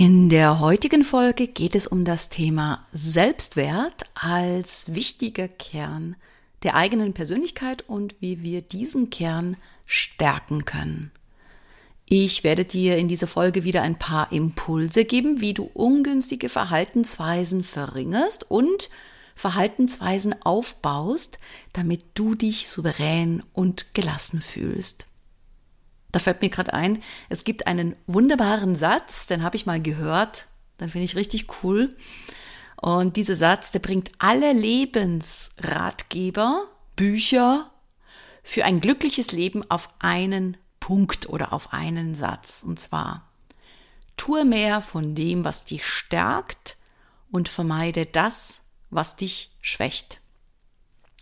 In der heutigen Folge geht es um das Thema Selbstwert als wichtiger Kern der eigenen Persönlichkeit und wie wir diesen Kern stärken können. Ich werde dir in dieser Folge wieder ein paar Impulse geben, wie du ungünstige Verhaltensweisen verringerst und Verhaltensweisen aufbaust, damit du dich souverän und gelassen fühlst. Da fällt mir gerade ein, es gibt einen wunderbaren Satz, den habe ich mal gehört, den finde ich richtig cool. Und dieser Satz, der bringt alle Lebensratgeber, Bücher für ein glückliches Leben auf einen Punkt oder auf einen Satz. Und zwar, tue mehr von dem, was dich stärkt und vermeide das, was dich schwächt.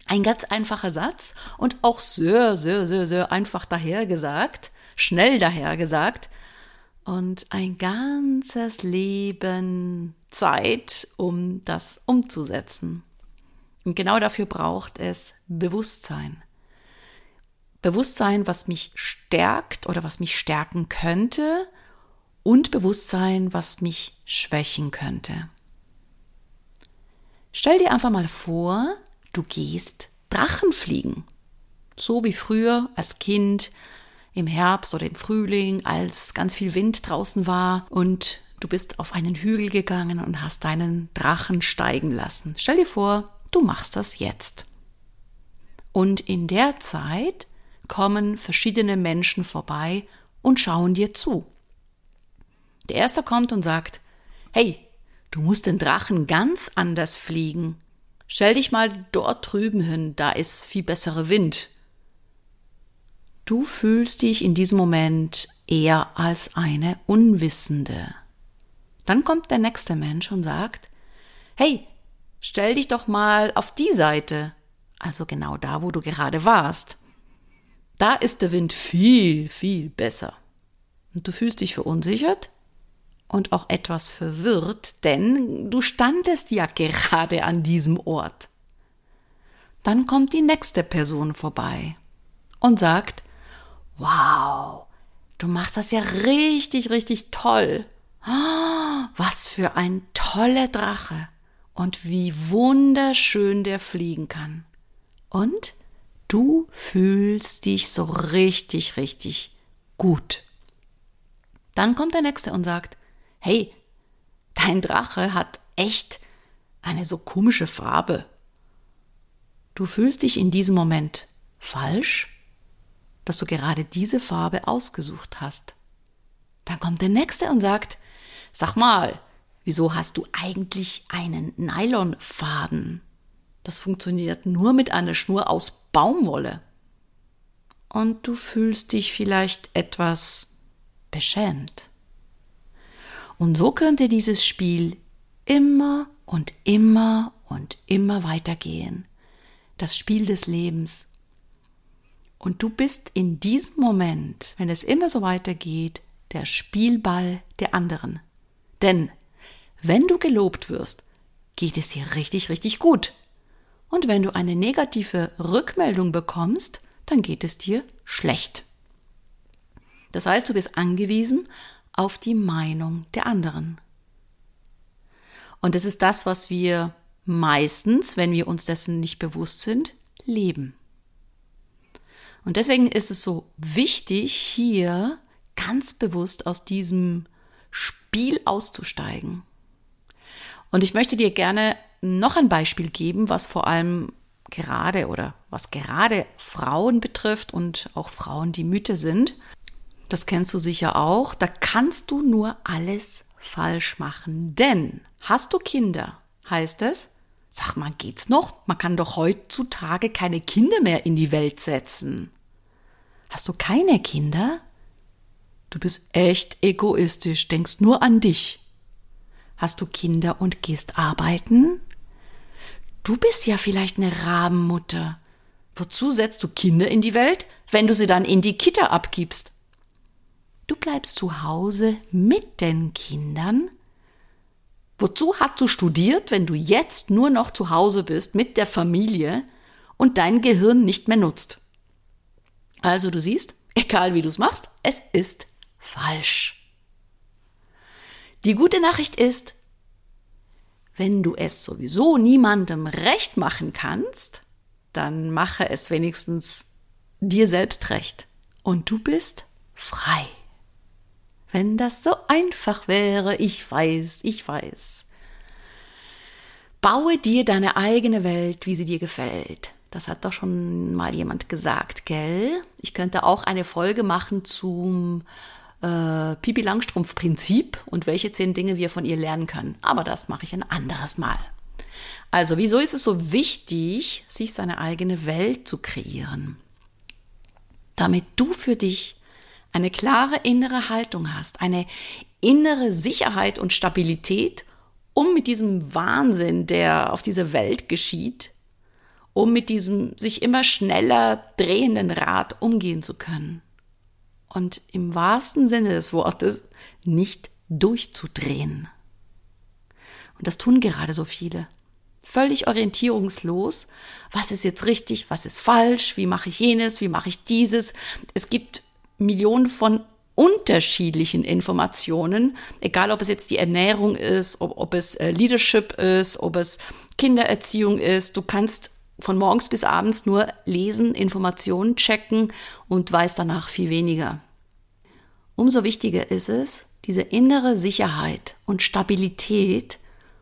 Ein ganz einfacher Satz und auch sehr, sehr, sehr, sehr einfach dahergesagt schnell dahergesagt. Und ein ganzes Leben Zeit, um das umzusetzen. Und genau dafür braucht es Bewusstsein. Bewusstsein, was mich stärkt oder was mich stärken könnte und Bewusstsein, was mich schwächen könnte. Stell dir einfach mal vor, du gehst Drachenfliegen. So wie früher als Kind im Herbst oder im Frühling, als ganz viel Wind draußen war und du bist auf einen Hügel gegangen und hast deinen Drachen steigen lassen. Stell dir vor, du machst das jetzt. Und in der Zeit kommen verschiedene Menschen vorbei und schauen dir zu. Der erste kommt und sagt, hey, du musst den Drachen ganz anders fliegen. Stell dich mal dort drüben hin, da ist viel besserer Wind. Du fühlst dich in diesem Moment eher als eine Unwissende. Dann kommt der nächste Mensch und sagt, hey, stell dich doch mal auf die Seite, also genau da, wo du gerade warst. Da ist der Wind viel, viel besser. Und du fühlst dich verunsichert und auch etwas verwirrt, denn du standest ja gerade an diesem Ort. Dann kommt die nächste Person vorbei und sagt, wow, du machst das ja richtig, richtig toll. Was für ein toller Drache und wie wunderschön der fliegen kann. Und du fühlst dich so richtig, richtig gut. Dann kommt der Nächste und sagt, hey, dein Drache hat echt eine so komische Farbe. Du fühlst dich in diesem Moment falsch dass du gerade diese Farbe ausgesucht hast. Dann kommt der nächste und sagt, sag mal, wieso hast du eigentlich einen Nylonfaden? Das funktioniert nur mit einer Schnur aus Baumwolle. Und du fühlst dich vielleicht etwas beschämt. Und so könnte dieses Spiel immer und immer und immer weitergehen. Das Spiel des Lebens. Und du bist in diesem Moment, wenn es immer so weitergeht, der Spielball der anderen. Denn wenn du gelobt wirst, geht es dir richtig, richtig gut. Und wenn du eine negative Rückmeldung bekommst, dann geht es dir schlecht. Das heißt, du bist angewiesen auf die Meinung der anderen. Und das ist das, was wir meistens, wenn wir uns dessen nicht bewusst sind, leben. Und deswegen ist es so wichtig, hier ganz bewusst aus diesem Spiel auszusteigen. Und ich möchte dir gerne noch ein Beispiel geben, was vor allem gerade oder was gerade Frauen betrifft und auch Frauen, die Mütter sind. Das kennst du sicher auch. Da kannst du nur alles falsch machen. Denn hast du Kinder, heißt es, sag mal, geht's noch? Man kann doch heutzutage keine Kinder mehr in die Welt setzen. Hast du keine Kinder? Du bist echt egoistisch, denkst nur an dich. Hast du Kinder und gehst arbeiten? Du bist ja vielleicht eine Rabenmutter. Wozu setzt du Kinder in die Welt, wenn du sie dann in die Kita abgibst? Du bleibst zu Hause mit den Kindern? Wozu hast du studiert, wenn du jetzt nur noch zu Hause bist mit der Familie und dein Gehirn nicht mehr nutzt? Also du siehst, egal wie du es machst, es ist falsch. Die gute Nachricht ist, wenn du es sowieso niemandem recht machen kannst, dann mache es wenigstens dir selbst recht und du bist frei. Wenn das so einfach wäre, ich weiß, ich weiß. Baue dir deine eigene Welt, wie sie dir gefällt. Das hat doch schon mal jemand gesagt, gell? Ich könnte auch eine Folge machen zum äh, Pipi Langstrumpf-Prinzip und welche zehn Dinge wir von ihr lernen können. Aber das mache ich ein anderes Mal. Also, wieso ist es so wichtig, sich seine eigene Welt zu kreieren? Damit du für dich eine klare innere Haltung hast, eine innere Sicherheit und Stabilität, um mit diesem Wahnsinn, der auf dieser Welt geschieht, um mit diesem sich immer schneller drehenden Rad umgehen zu können und im wahrsten Sinne des Wortes nicht durchzudrehen. Und das tun gerade so viele. Völlig orientierungslos. Was ist jetzt richtig? Was ist falsch? Wie mache ich jenes? Wie mache ich dieses? Es gibt Millionen von unterschiedlichen Informationen, egal ob es jetzt die Ernährung ist, ob, ob es äh, Leadership ist, ob es Kindererziehung ist. Du kannst von morgens bis abends nur lesen, Informationen checken und weiß danach viel weniger. Umso wichtiger ist es, diese innere Sicherheit und Stabilität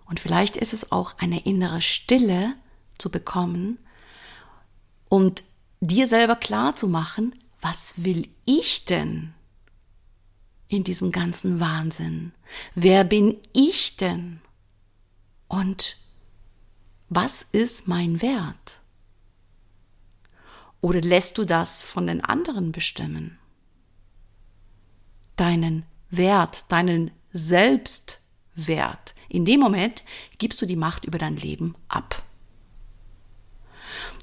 und vielleicht ist es auch eine innere Stille zu bekommen und dir selber klar zu machen, was will ich denn in diesem ganzen Wahnsinn? Wer bin ich denn? Und was ist mein Wert? Oder lässt du das von den anderen bestimmen? Deinen Wert, deinen Selbstwert. In dem Moment gibst du die Macht über dein Leben ab.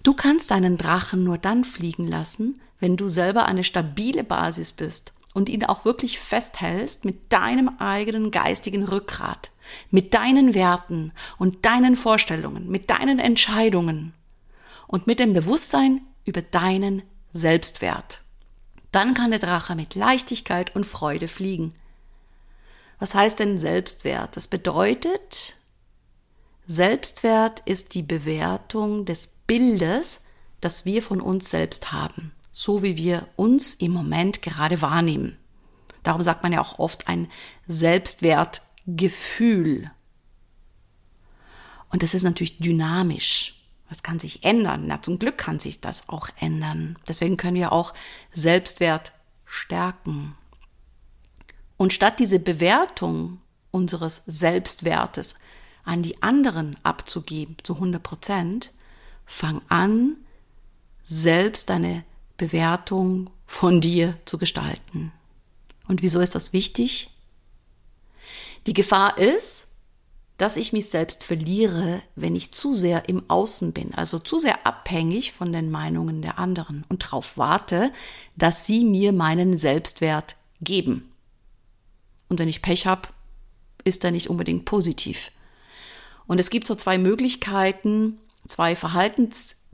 Du kannst deinen Drachen nur dann fliegen lassen, wenn du selber eine stabile Basis bist und ihn auch wirklich festhältst mit deinem eigenen geistigen Rückgrat mit deinen Werten und deinen Vorstellungen, mit deinen Entscheidungen und mit dem Bewusstsein über deinen Selbstwert. Dann kann der Drache mit Leichtigkeit und Freude fliegen. Was heißt denn Selbstwert? Das bedeutet, Selbstwert ist die Bewertung des Bildes, das wir von uns selbst haben, so wie wir uns im Moment gerade wahrnehmen. Darum sagt man ja auch oft ein Selbstwert Gefühl. Und das ist natürlich dynamisch. Das kann sich ändern. Na, zum Glück kann sich das auch ändern. Deswegen können wir auch Selbstwert stärken. Und statt diese Bewertung unseres Selbstwertes an die anderen abzugeben zu 100 Prozent, fang an, selbst deine Bewertung von dir zu gestalten. Und wieso ist das wichtig? Die Gefahr ist, dass ich mich selbst verliere, wenn ich zu sehr im Außen bin, also zu sehr abhängig von den Meinungen der anderen und darauf warte, dass sie mir meinen Selbstwert geben. Und wenn ich Pech habe, ist er nicht unbedingt positiv. Und es gibt so zwei Möglichkeiten, zwei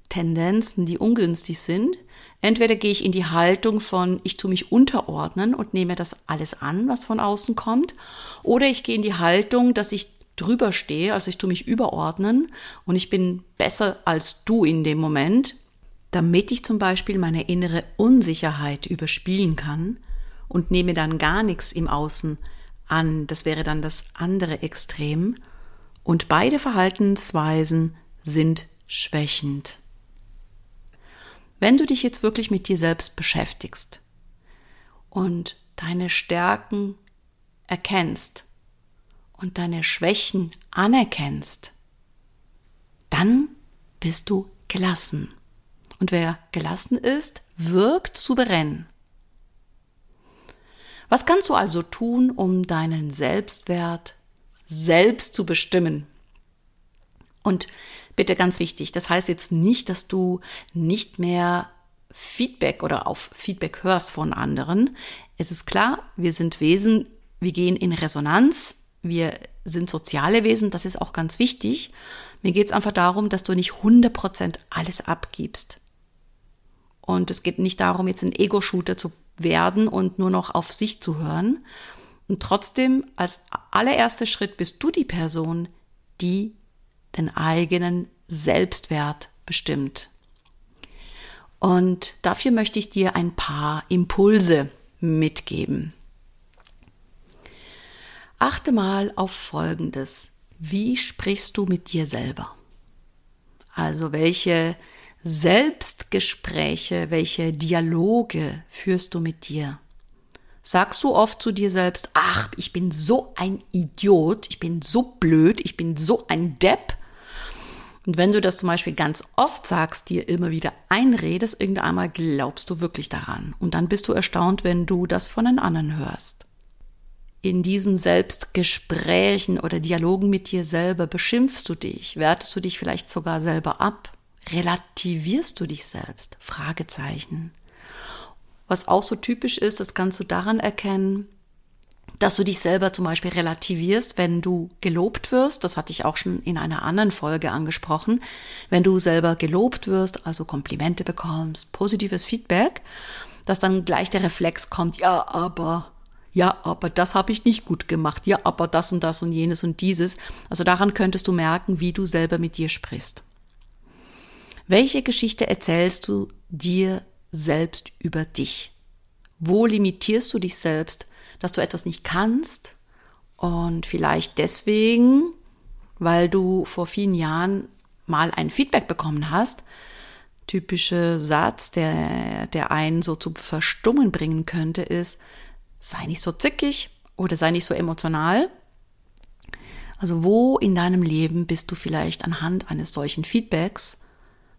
Verhaltenstendenzen, die ungünstig sind. Entweder gehe ich in die Haltung von, ich tue mich unterordnen und nehme das alles an, was von außen kommt, oder ich gehe in die Haltung, dass ich drüber stehe, also ich tue mich überordnen und ich bin besser als du in dem Moment, damit ich zum Beispiel meine innere Unsicherheit überspielen kann und nehme dann gar nichts im Außen an. Das wäre dann das andere Extrem. Und beide Verhaltensweisen sind schwächend. Wenn du dich jetzt wirklich mit dir selbst beschäftigst und deine Stärken erkennst und deine Schwächen anerkennst, dann bist du gelassen. Und wer gelassen ist, wirkt souverän. Was kannst du also tun, um deinen Selbstwert selbst zu bestimmen. Und bitte ganz wichtig, das heißt jetzt nicht, dass du nicht mehr Feedback oder auf Feedback hörst von anderen. Es ist klar, wir sind Wesen, wir gehen in Resonanz, wir sind soziale Wesen, das ist auch ganz wichtig. Mir geht es einfach darum, dass du nicht 100% alles abgibst. Und es geht nicht darum, jetzt ein Ego-Shooter zu werden und nur noch auf sich zu hören. Und trotzdem, als allererster Schritt bist du die Person, die den eigenen Selbstwert bestimmt. Und dafür möchte ich dir ein paar Impulse mitgeben. Achte mal auf Folgendes. Wie sprichst du mit dir selber? Also welche Selbstgespräche, welche Dialoge führst du mit dir? Sagst du oft zu dir selbst, ach, ich bin so ein Idiot, ich bin so blöd, ich bin so ein Depp? Und wenn du das zum Beispiel ganz oft sagst, dir immer wieder einredest, irgendwann einmal glaubst du wirklich daran. Und dann bist du erstaunt, wenn du das von den anderen hörst. In diesen Selbstgesprächen oder Dialogen mit dir selber beschimpfst du dich, wertest du dich vielleicht sogar selber ab, relativierst du dich selbst? Fragezeichen. Was auch so typisch ist, das kannst du daran erkennen, dass du dich selber zum Beispiel relativierst, wenn du gelobt wirst. Das hatte ich auch schon in einer anderen Folge angesprochen. Wenn du selber gelobt wirst, also Komplimente bekommst, positives Feedback, dass dann gleich der Reflex kommt, ja, aber, ja, aber das habe ich nicht gut gemacht, ja, aber das und das und jenes und dieses. Also daran könntest du merken, wie du selber mit dir sprichst. Welche Geschichte erzählst du dir selbst über dich? Wo limitierst du dich selbst dass du etwas nicht kannst. Und vielleicht deswegen, weil du vor vielen Jahren mal ein Feedback bekommen hast, typische Satz, der, der einen so zu Verstummen bringen könnte, ist, sei nicht so zickig oder sei nicht so emotional. Also wo in deinem Leben bist du vielleicht anhand eines solchen Feedbacks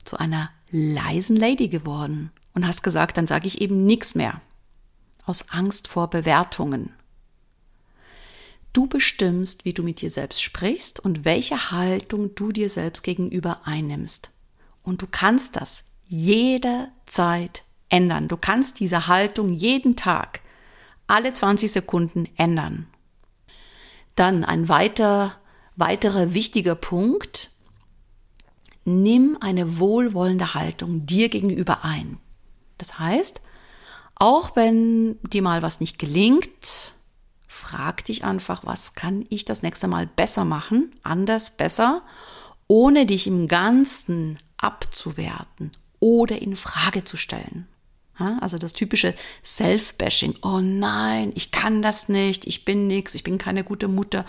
zu einer leisen Lady geworden und hast gesagt, dann sage ich eben nichts mehr aus Angst vor Bewertungen. Du bestimmst, wie du mit dir selbst sprichst und welche Haltung du dir selbst gegenüber einnimmst. Und du kannst das jederzeit ändern. Du kannst diese Haltung jeden Tag, alle 20 Sekunden ändern. Dann ein weiter, weiterer wichtiger Punkt. Nimm eine wohlwollende Haltung dir gegenüber ein. Das heißt, auch wenn dir mal was nicht gelingt, frag dich einfach, was kann ich das nächste Mal besser machen, anders, besser, ohne dich im Ganzen abzuwerten oder in Frage zu stellen. Also das typische Self-Bashing. Oh nein, ich kann das nicht, ich bin nichts, ich bin keine gute Mutter,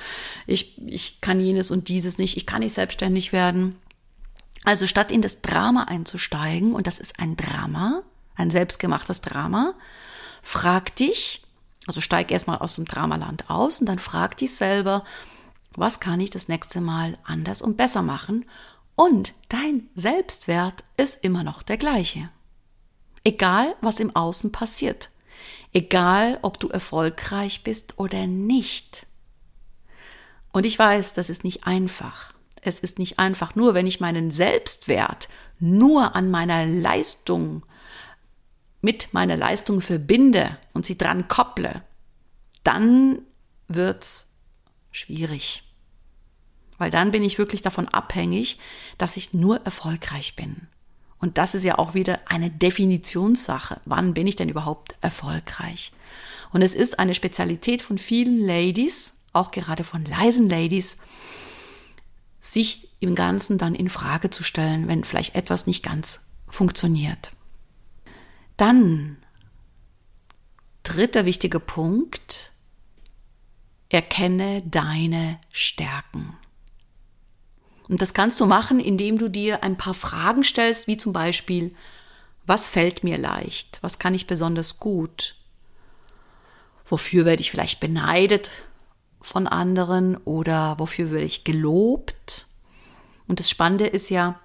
ich, ich kann jenes und dieses nicht, ich kann nicht selbstständig werden. Also statt in das Drama einzusteigen, und das ist ein Drama, ein selbstgemachtes Drama. Frag dich, also steig erstmal aus dem Dramaland aus und dann frag dich selber, was kann ich das nächste Mal anders und besser machen? Und dein Selbstwert ist immer noch der gleiche. Egal, was im Außen passiert. Egal, ob du erfolgreich bist oder nicht. Und ich weiß, das ist nicht einfach. Es ist nicht einfach, nur wenn ich meinen Selbstwert nur an meiner Leistung mit meiner Leistung verbinde und sie dran kopple, dann wird's schwierig. Weil dann bin ich wirklich davon abhängig, dass ich nur erfolgreich bin. Und das ist ja auch wieder eine Definitionssache. Wann bin ich denn überhaupt erfolgreich? Und es ist eine Spezialität von vielen Ladies, auch gerade von leisen Ladies, sich im Ganzen dann in Frage zu stellen, wenn vielleicht etwas nicht ganz funktioniert. Dann, dritter wichtiger Punkt, erkenne deine Stärken. Und das kannst du machen, indem du dir ein paar Fragen stellst, wie zum Beispiel, was fällt mir leicht? Was kann ich besonders gut? Wofür werde ich vielleicht beneidet von anderen oder wofür werde ich gelobt? Und das Spannende ist ja,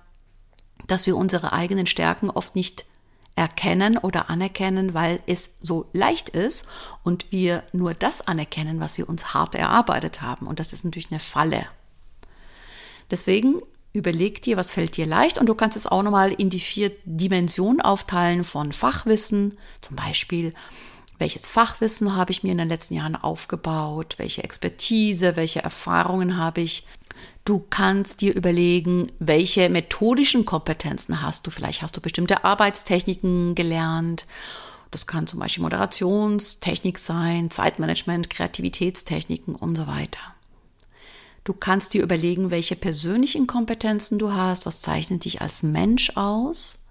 dass wir unsere eigenen Stärken oft nicht erkennen oder anerkennen, weil es so leicht ist und wir nur das anerkennen, was wir uns hart erarbeitet haben. Und das ist natürlich eine Falle. Deswegen überleg dir, was fällt dir leicht und du kannst es auch nochmal in die vier Dimensionen aufteilen von Fachwissen, zum Beispiel, welches Fachwissen habe ich mir in den letzten Jahren aufgebaut, welche Expertise, welche Erfahrungen habe ich. Du kannst dir überlegen, welche methodischen Kompetenzen hast du. Vielleicht hast du bestimmte Arbeitstechniken gelernt. Das kann zum Beispiel Moderationstechnik sein, Zeitmanagement, Kreativitätstechniken und so weiter. Du kannst dir überlegen, welche persönlichen Kompetenzen du hast, was zeichnet dich als Mensch aus.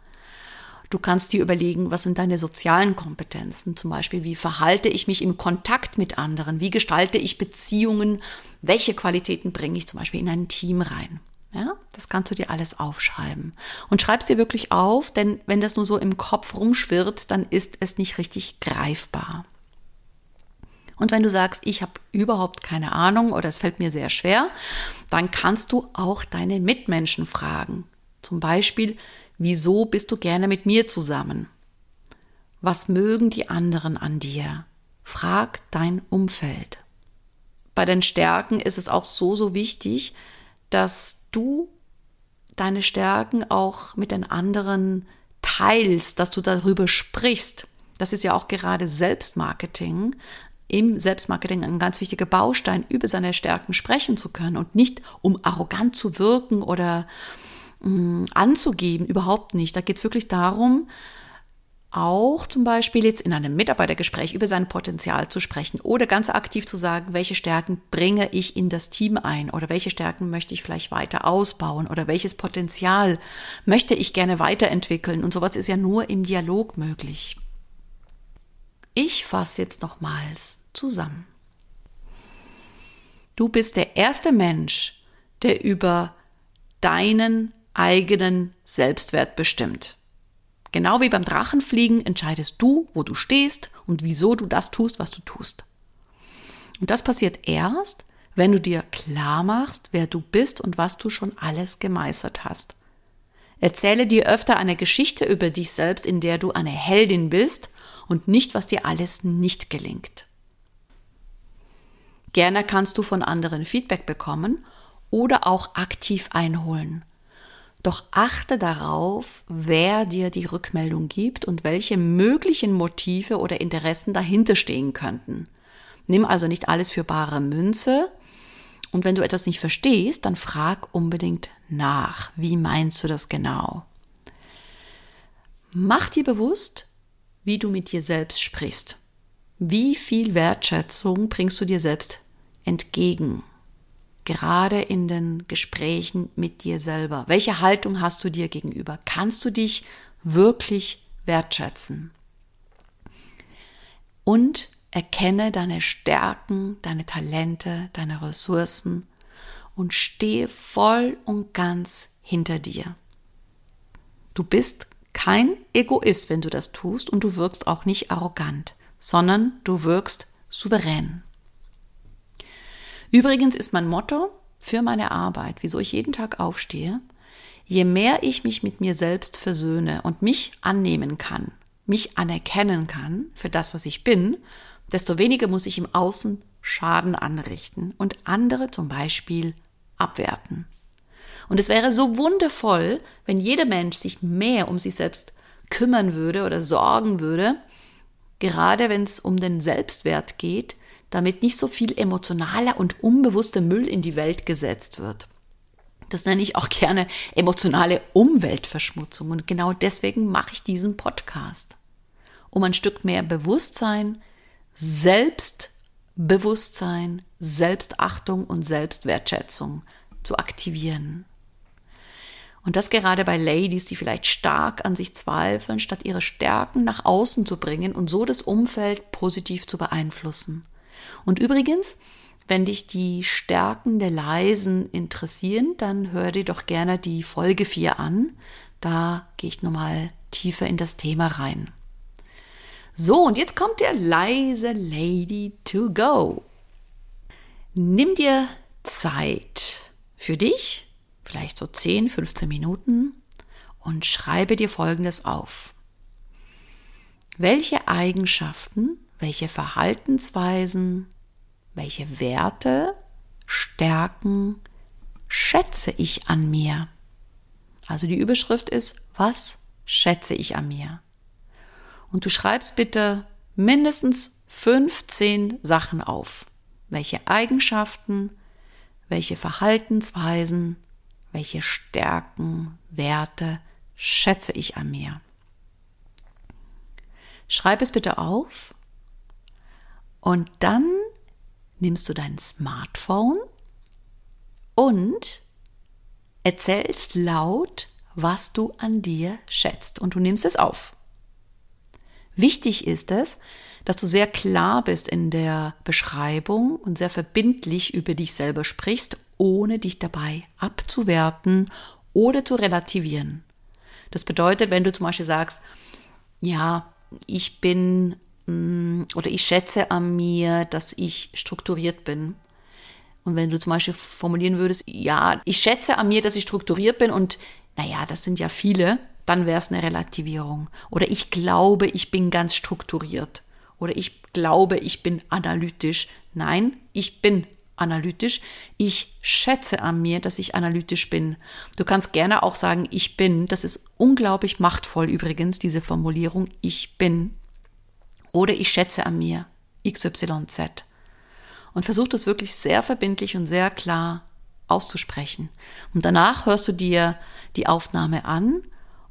Du kannst dir überlegen, was sind deine sozialen Kompetenzen, zum Beispiel, wie verhalte ich mich im Kontakt mit anderen, wie gestalte ich Beziehungen, welche Qualitäten bringe ich zum Beispiel in ein Team rein. Ja, das kannst du dir alles aufschreiben. Und schreibst dir wirklich auf, denn wenn das nur so im Kopf rumschwirrt, dann ist es nicht richtig greifbar. Und wenn du sagst, ich habe überhaupt keine Ahnung oder es fällt mir sehr schwer, dann kannst du auch deine Mitmenschen fragen. Zum Beispiel, wieso bist du gerne mit mir zusammen? Was mögen die anderen an dir? Frag dein Umfeld. Bei den Stärken ist es auch so, so wichtig, dass du deine Stärken auch mit den anderen teilst, dass du darüber sprichst. Das ist ja auch gerade Selbstmarketing, im Selbstmarketing ein ganz wichtiger Baustein, über seine Stärken sprechen zu können und nicht um arrogant zu wirken oder anzugeben, überhaupt nicht. Da geht es wirklich darum, auch zum Beispiel jetzt in einem Mitarbeitergespräch über sein Potenzial zu sprechen oder ganz aktiv zu sagen, welche Stärken bringe ich in das Team ein oder welche Stärken möchte ich vielleicht weiter ausbauen oder welches Potenzial möchte ich gerne weiterentwickeln. Und sowas ist ja nur im Dialog möglich. Ich fasse jetzt nochmals zusammen. Du bist der erste Mensch, der über deinen eigenen Selbstwert bestimmt. Genau wie beim Drachenfliegen entscheidest du, wo du stehst und wieso du das tust, was du tust. Und das passiert erst, wenn du dir klar machst, wer du bist und was du schon alles gemeistert hast. Erzähle dir öfter eine Geschichte über dich selbst, in der du eine Heldin bist und nicht, was dir alles nicht gelingt. Gerne kannst du von anderen Feedback bekommen oder auch aktiv einholen. Doch achte darauf, wer dir die Rückmeldung gibt und welche möglichen Motive oder Interessen dahinter stehen könnten. Nimm also nicht alles für bare Münze. Und wenn du etwas nicht verstehst, dann frag unbedingt nach. Wie meinst du das genau? Mach dir bewusst, wie du mit dir selbst sprichst. Wie viel Wertschätzung bringst du dir selbst entgegen? Gerade in den Gesprächen mit dir selber. Welche Haltung hast du dir gegenüber? Kannst du dich wirklich wertschätzen? Und erkenne deine Stärken, deine Talente, deine Ressourcen und stehe voll und ganz hinter dir. Du bist kein Egoist, wenn du das tust und du wirkst auch nicht arrogant, sondern du wirkst souverän. Übrigens ist mein Motto für meine Arbeit, wieso ich jeden Tag aufstehe, je mehr ich mich mit mir selbst versöhne und mich annehmen kann, mich anerkennen kann für das, was ich bin, desto weniger muss ich im Außen Schaden anrichten und andere zum Beispiel abwerten. Und es wäre so wundervoll, wenn jeder Mensch sich mehr um sich selbst kümmern würde oder sorgen würde, gerade wenn es um den Selbstwert geht, damit nicht so viel emotionaler und unbewusster Müll in die Welt gesetzt wird. Das nenne ich auch gerne emotionale Umweltverschmutzung und genau deswegen mache ich diesen Podcast. Um ein Stück mehr Bewusstsein, Selbstbewusstsein, Selbstachtung und Selbstwertschätzung zu aktivieren. Und das gerade bei Ladies, die vielleicht stark an sich zweifeln, statt ihre Stärken nach außen zu bringen und so das Umfeld positiv zu beeinflussen. Und übrigens, wenn dich die Stärken der Leisen interessieren, dann hör dir doch gerne die Folge 4 an. Da gehe ich nochmal tiefer in das Thema rein. So, und jetzt kommt der leise Lady to go. Nimm dir Zeit für dich vielleicht so 10, 15 Minuten und schreibe dir Folgendes auf. welche Eigenschaften, welche Verhaltensweisen, welche Werte, Stärken schätze ich an mir? Also die Überschrift ist, was schätze ich an mir? Und du schreibst bitte mindestens 15 Sachen auf. Welche Eigenschaften, welche Verhaltensweisen, welche Stärken, Werte schätze ich an mir. Schreib es bitte auf und dann nimmst du dein Smartphone und erzählst laut, was du an dir schätzt und du nimmst es auf. Wichtig ist es, dass du sehr klar bist in der Beschreibung und sehr verbindlich über dich selber sprichst, ohne dich dabei abzuwerten oder zu relativieren. Das bedeutet, wenn du zum Beispiel sagst, ja, ich bin oder ich schätze an mir, dass ich strukturiert bin. Und wenn du zum Beispiel formulieren würdest, ja, ich schätze an mir, dass ich strukturiert bin und naja, das sind ja viele, dann wäre es eine Relativierung. Oder ich glaube, ich bin ganz strukturiert. Oder ich glaube, ich bin analytisch. Nein, ich bin analytisch. Ich schätze an mir, dass ich analytisch bin. Du kannst gerne auch sagen, ich bin. Das ist unglaublich machtvoll übrigens, diese Formulierung, ich bin. Oder ich schätze an mir, XYZ. Und versuch das wirklich sehr verbindlich und sehr klar auszusprechen. Und danach hörst du dir die Aufnahme an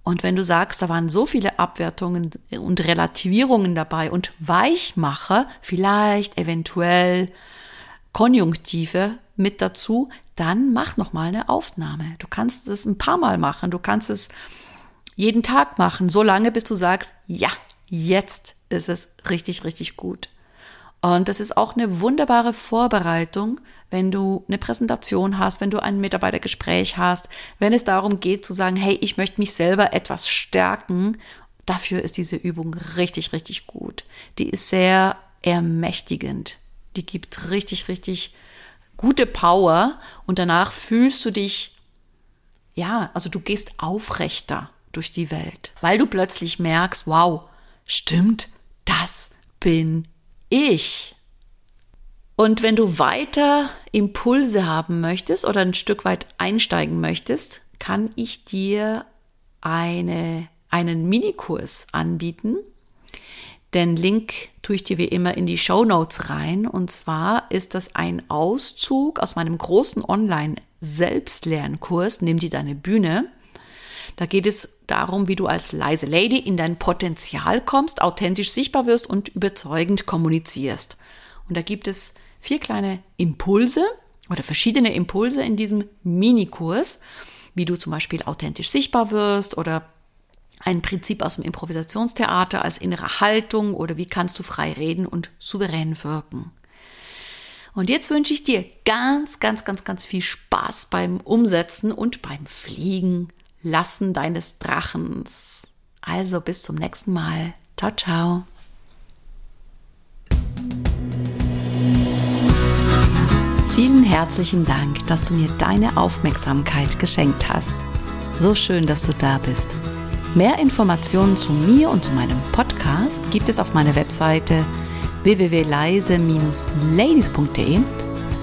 und wenn du sagst, da waren so viele Abwertungen und Relativierungen dabei und Weichmacher, vielleicht eventuell Konjunktive mit dazu, dann mach noch mal eine Aufnahme. Du kannst es ein paar Mal machen, du kannst es jeden Tag machen, so lange bis du sagst, ja, jetzt ist es richtig richtig gut. Und das ist auch eine wunderbare Vorbereitung, wenn du eine Präsentation hast, wenn du ein Mitarbeitergespräch hast, wenn es darum geht zu sagen, hey, ich möchte mich selber etwas stärken. Dafür ist diese Übung richtig, richtig gut. Die ist sehr ermächtigend. Die gibt richtig, richtig gute Power und danach fühlst du dich, ja, also du gehst aufrechter durch die Welt, weil du plötzlich merkst, wow, stimmt, das bin ich. Und wenn du weiter Impulse haben möchtest oder ein Stück weit einsteigen möchtest, kann ich dir eine, einen Minikurs anbieten. Den Link tue ich dir wie immer in die Show Notes rein. Und zwar ist das ein Auszug aus meinem großen Online-Selbstlernkurs, Nimm dir deine Bühne. Da geht es darum, wie du als leise Lady in dein Potenzial kommst, authentisch sichtbar wirst und überzeugend kommunizierst. Und da gibt es vier kleine Impulse oder verschiedene Impulse in diesem Minikurs, wie du zum Beispiel authentisch sichtbar wirst oder ein Prinzip aus dem Improvisationstheater als innere Haltung oder wie kannst du frei reden und souverän wirken. Und jetzt wünsche ich dir ganz, ganz, ganz, ganz viel Spaß beim Umsetzen und beim Fliegen Lassen deines Drachens. Also bis zum nächsten Mal. Ciao, ciao. Vielen herzlichen Dank, dass du mir deine Aufmerksamkeit geschenkt hast. So schön, dass du da bist. Mehr Informationen zu mir und zu meinem Podcast gibt es auf meiner Webseite www.leise-ladies.de